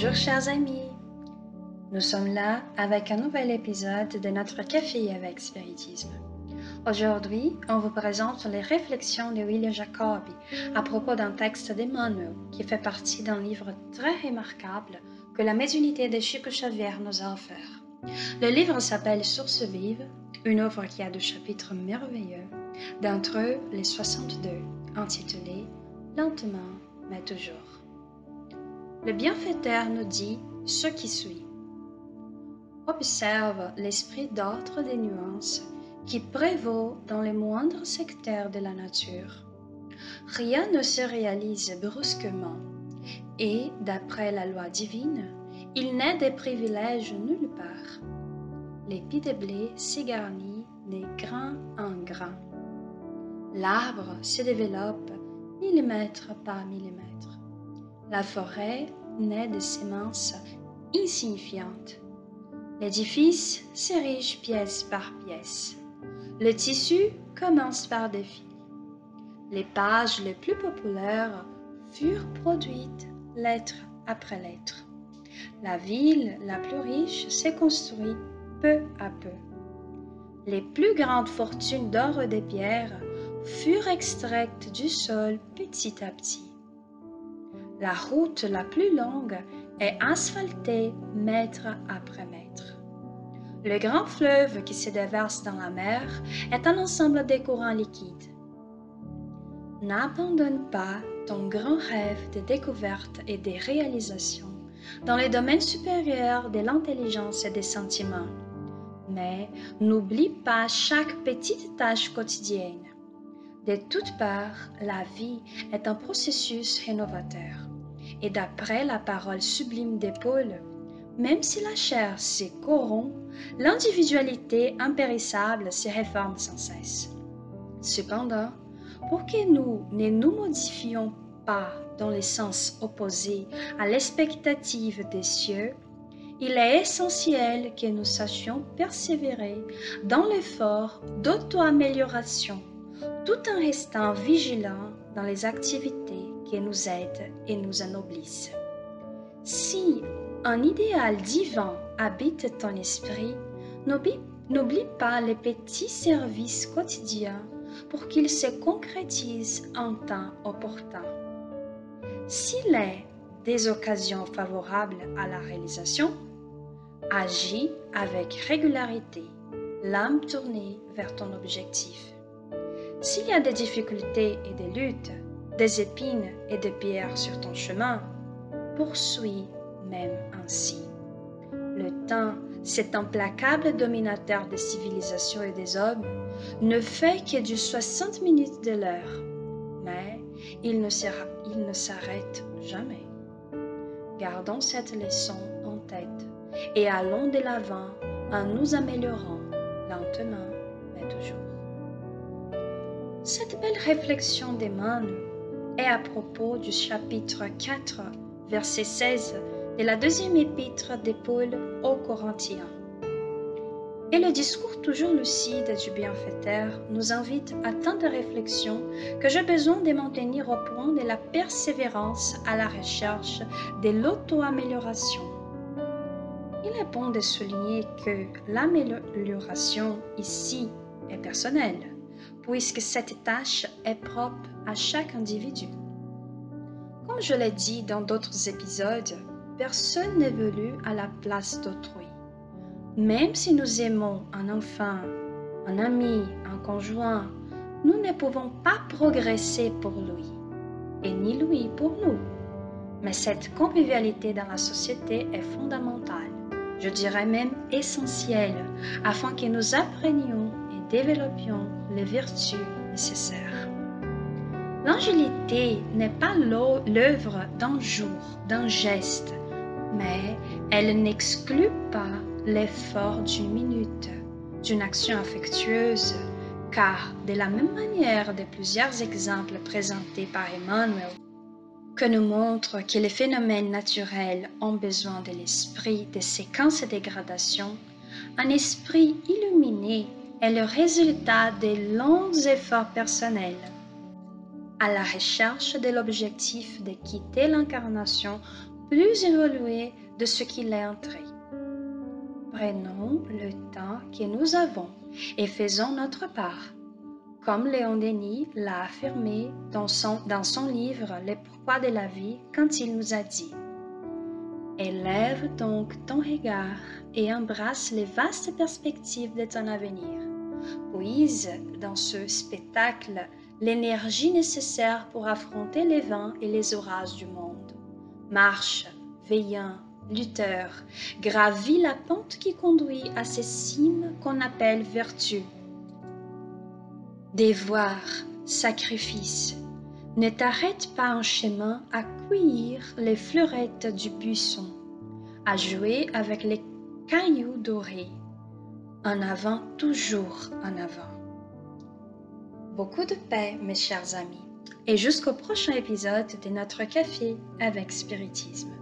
Bonjour chers amis, nous sommes là avec un nouvel épisode de notre Café avec Spiritisme. Aujourd'hui, on vous présente les réflexions de William Jacobi à propos d'un texte d'Emmanuel qui fait partie d'un livre très remarquable que la médiunité de Chico Xavier nous a offert. Le livre s'appelle Source vive, une œuvre qui a deux chapitres merveilleux, d'entre eux les 62, intitulés Lentement mais toujours. Le bienfaiteur nous dit ce qui suit. Observe l'esprit d'ordre des nuances qui prévaut dans les moindres secteurs de la nature. Rien ne se réalise brusquement et, d'après la loi divine, il n'est des privilèges nulle part. L'épi de blé s'égarnit des grains en grain. L'arbre se développe millimètre par millimètre. La forêt naît de semences insignifiantes. L'édifice s'érige pièce par pièce. Le tissu commence par des fils. Les pages les plus populaires furent produites lettre après lettre. La ville la plus riche s'est construite peu à peu. Les plus grandes fortunes d'or et de pierres furent extraites du sol petit à petit. La route la plus longue est asphaltée mètre après mètre. Le grand fleuve qui se déverse dans la mer est un ensemble de courants liquides. N'abandonne pas ton grand rêve de découverte et de réalisation dans les domaines supérieurs de l'intelligence et des sentiments, mais n'oublie pas chaque petite tâche quotidienne de toutes parts, la vie est un processus rénovateur. Et d'après la parole sublime des pôles, même si la chair se corrompt, l'individualité impérissable se réforme sans cesse. Cependant, pour que nous ne nous modifions pas dans le sens opposé à l'expectative des cieux, il est essentiel que nous sachions persévérer dans l'effort d'auto-amélioration tout en restant vigilants dans les activités qui nous aident et nous ennoblissent. Si un idéal divin habite ton esprit, n'oublie pas les petits services quotidiens pour qu'ils se concrétisent en temps opportun. S'il est des occasions favorables à la réalisation, agis avec régularité, l'âme tournée vers ton objectif. S'il y a des difficultés et des luttes, des épines et des pierres sur ton chemin, poursuis même ainsi. Le temps, cet implacable dominateur des civilisations et des hommes, ne fait que du 60 minutes de l'heure, mais il ne, s'arrête jamais. Gardons cette leçon en tête et allons de l'avant en nous améliorant lentement mais toujours. Cette belle réflexion d'Emmanuel est à propos du chapitre 4, verset 16 de la deuxième épître de Paul aux Corinthiens. Et le discours toujours lucide du bienfaiteur nous invite à tant de réflexions que j'ai besoin de maintenir au point de la persévérance à la recherche de l'auto-amélioration. Il est bon de souligner que l'amélioration ici est personnelle puisque cette tâche est propre à chaque individu. Comme je l'ai dit dans d'autres épisodes, personne n'évolue à la place d'autrui. Même si nous aimons un enfant, un ami, un conjoint, nous ne pouvons pas progresser pour lui, et ni lui pour nous. Mais cette convivialité dans la société est fondamentale, je dirais même essentielle, afin que nous apprenions et développions les vertus nécessaires. L'angélité n'est pas l'œuvre d'un jour, d'un geste, mais elle n'exclut pas l'effort d'une minute, d'une action affectueuse, car de la même manière de plusieurs exemples présentés par Emmanuel, que nous montrent que les phénomènes naturels ont besoin de l'esprit de séquences de dégradation, un esprit illuminé est le résultat de longs efforts personnels à la recherche de l'objectif de quitter l'incarnation plus évolué de ce qu'il est entré. Prenons le temps que nous avons et faisons notre part, comme Léon Denis l'a affirmé dans son, dans son livre Les pourquoi de la vie quand il nous a dit Élève donc ton regard et embrasse les vastes perspectives de ton avenir. Puise dans ce spectacle l'énergie nécessaire pour affronter les vents et les orages du monde. Marche, veillant, lutteur, gravis la pente qui conduit à ces cimes qu'on appelle vertu. Dévoir, sacrifice, ne t'arrête pas en chemin à cueillir les fleurettes du buisson, à jouer avec les cailloux dorés. En avant, toujours en avant. Beaucoup de paix, mes chers amis, et jusqu'au prochain épisode de notre café avec spiritisme.